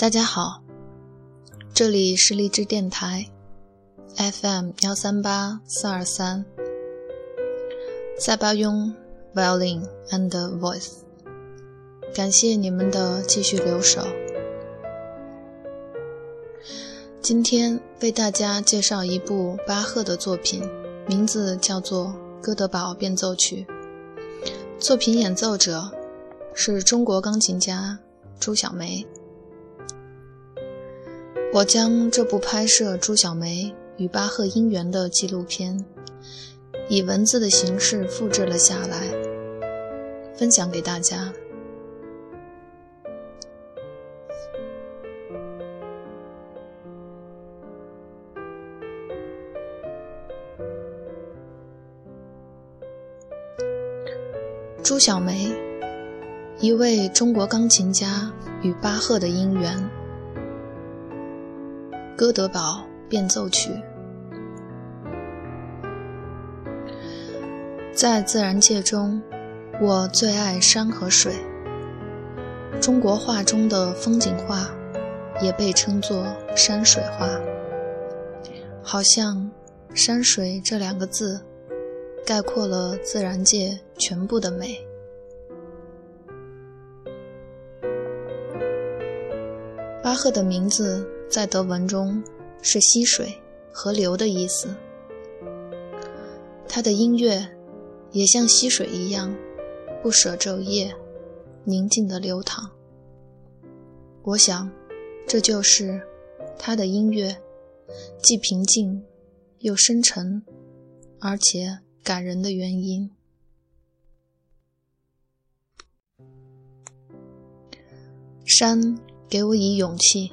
大家好，这里是荔枝电台 FM 幺三八四二三，塞巴雍 Violin and Voice，感谢你们的继续留守。今天为大家介绍一部巴赫的作品，名字叫做《哥德堡变奏曲》，作品演奏者是中国钢琴家朱晓梅。我将这部拍摄朱晓梅与巴赫姻缘的纪录片，以文字的形式复制了下来，分享给大家。朱晓梅，一位中国钢琴家与巴赫的姻缘。《哥德堡变奏曲》在自然界中，我最爱山和水。中国画中的风景画也被称作山水画，好像“山水”这两个字概括了自然界全部的美。巴赫的名字。在德文中是溪水、河流的意思。他的音乐也像溪水一样，不舍昼夜，宁静的流淌。我想，这就是他的音乐既平静又深沉，而且感人的原因。山给我以勇气。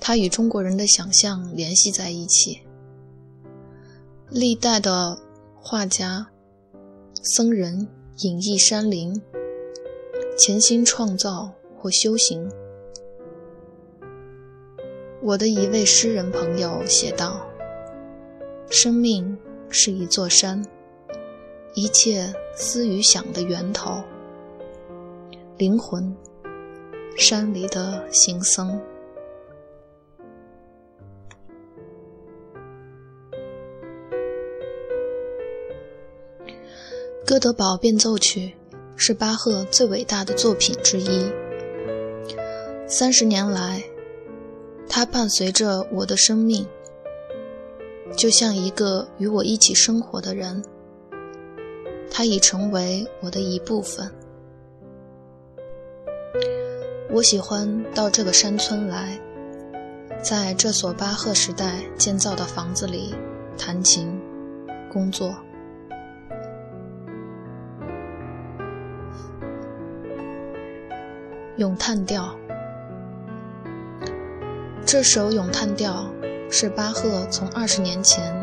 它与中国人的想象联系在一起。历代的画家、僧人隐逸山林，潜心创造或修行。我的一位诗人朋友写道：“生命是一座山，一切思与想的源头。灵魂，山里的行僧。”《哥德堡变奏曲》是巴赫最伟大的作品之一。三十年来，它伴随着我的生命，就像一个与我一起生活的人。它已成为我的一部分。我喜欢到这个山村来，在这所巴赫时代建造的房子里弹琴、工作。咏叹调，这首咏叹调是巴赫从二十年前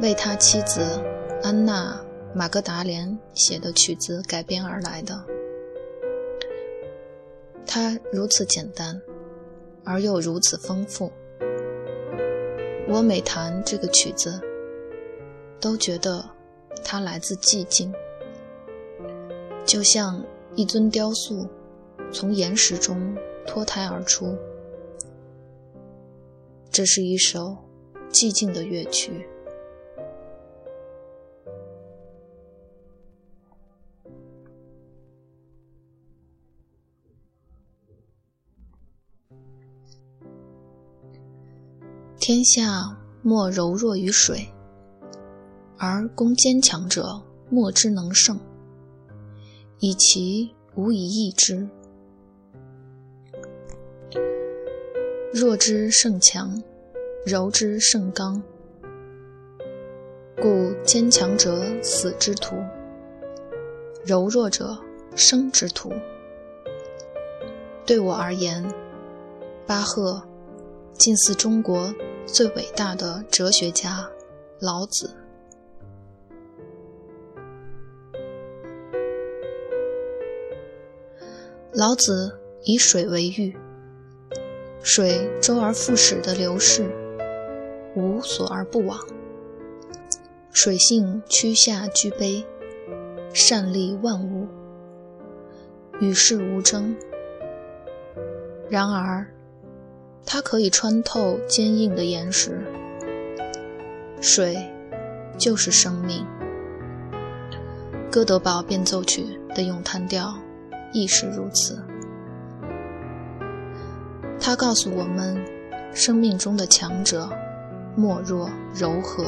为他妻子安娜·马格达莲写的曲子改编而来的。它如此简单，而又如此丰富。我每弹这个曲子，都觉得它来自寂静，就像一尊雕塑。从岩石中脱胎而出，这是一首寂静的乐曲。天下莫柔弱于水，而攻坚强者莫之能胜，以其无以易之。弱之胜强，柔之胜刚，故坚强者死之徒，柔弱者生之徒。对我而言，巴赫近似中国最伟大的哲学家老子。老子以水为喻。水周而复始的流逝，无所而不往。水性趋下居卑，善利万物，与世无争。然而，它可以穿透坚硬的岩石。水就是生命。哥德堡变奏曲的咏叹调亦是如此。它告诉我们，生命中的强者，莫若柔和。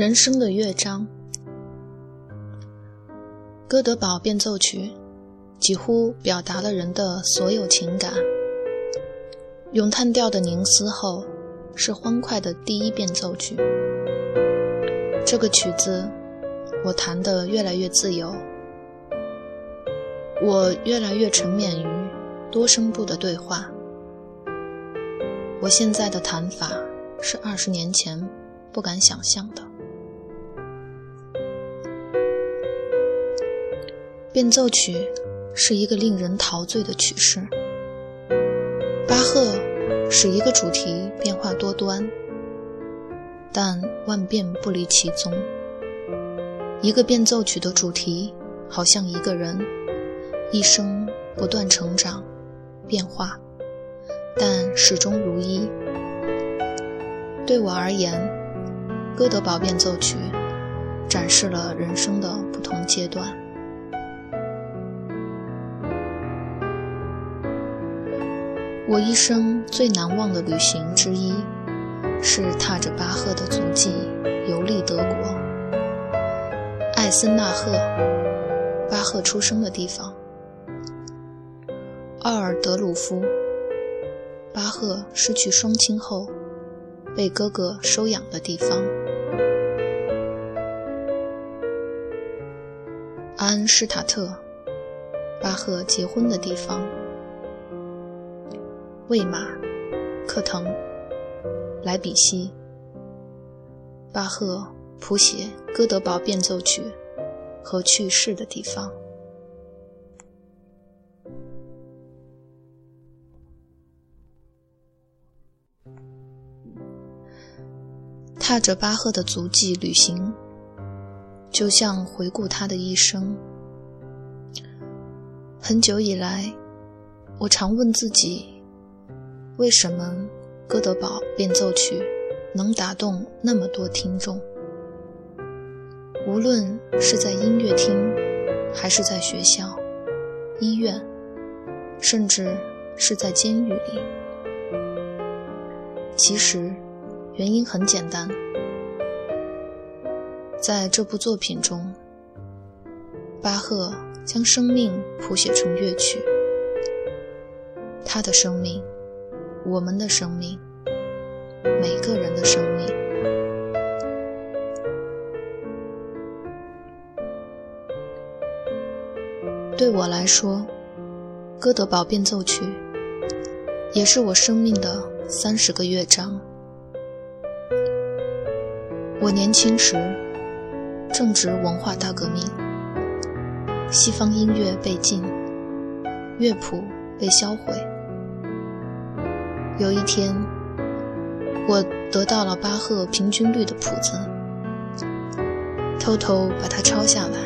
人生的乐章，哥德堡变奏曲几乎表达了人的所有情感。咏叹调的凝思后，是欢快的第一变奏曲。这个曲子，我弹得越来越自由，我越来越沉湎于多声部的对话。我现在的弹法是二十年前不敢想象的。变奏曲是一个令人陶醉的曲式。巴赫使一个主题变化多端，但万变不离其宗。一个变奏曲的主题好像一个人，一生不断成长、变化，但始终如一。对我而言，哥德堡变奏曲展示了人生的不同阶段。我一生最难忘的旅行之一，是踏着巴赫的足迹游历德国，艾森纳赫，巴赫出生的地方；奥尔德鲁夫，巴赫失去双亲后被哥哥收养的地方；安施塔特，巴赫结婚的地方。魏玛、克腾、莱比锡，巴赫谱写《哥德堡变奏曲》和去世的地方。踏着巴赫的足迹旅行，就像回顾他的一生。很久以来，我常问自己。为什么《哥德堡变奏曲》能打动那么多听众？无论是在音乐厅，还是在学校、医院，甚至是在监狱里，其实原因很简单。在这部作品中，巴赫将生命谱写成乐曲，他的生命。我们的生命，每个人的生命，对我来说，《哥德堡变奏曲》也是我生命的三十个乐章。我年轻时正值文化大革命，西方音乐被禁，乐谱被销毁。有一天，我得到了巴赫平均律的谱子，偷偷把它抄下来。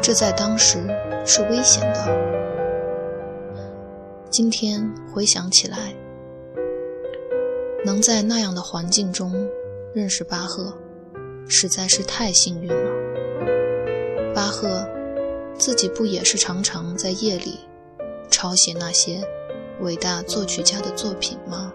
这在当时是危险的。今天回想起来，能在那样的环境中认识巴赫，实在是太幸运了。巴赫自己不也是常常在夜里抄写那些？伟大作曲家的作品吗？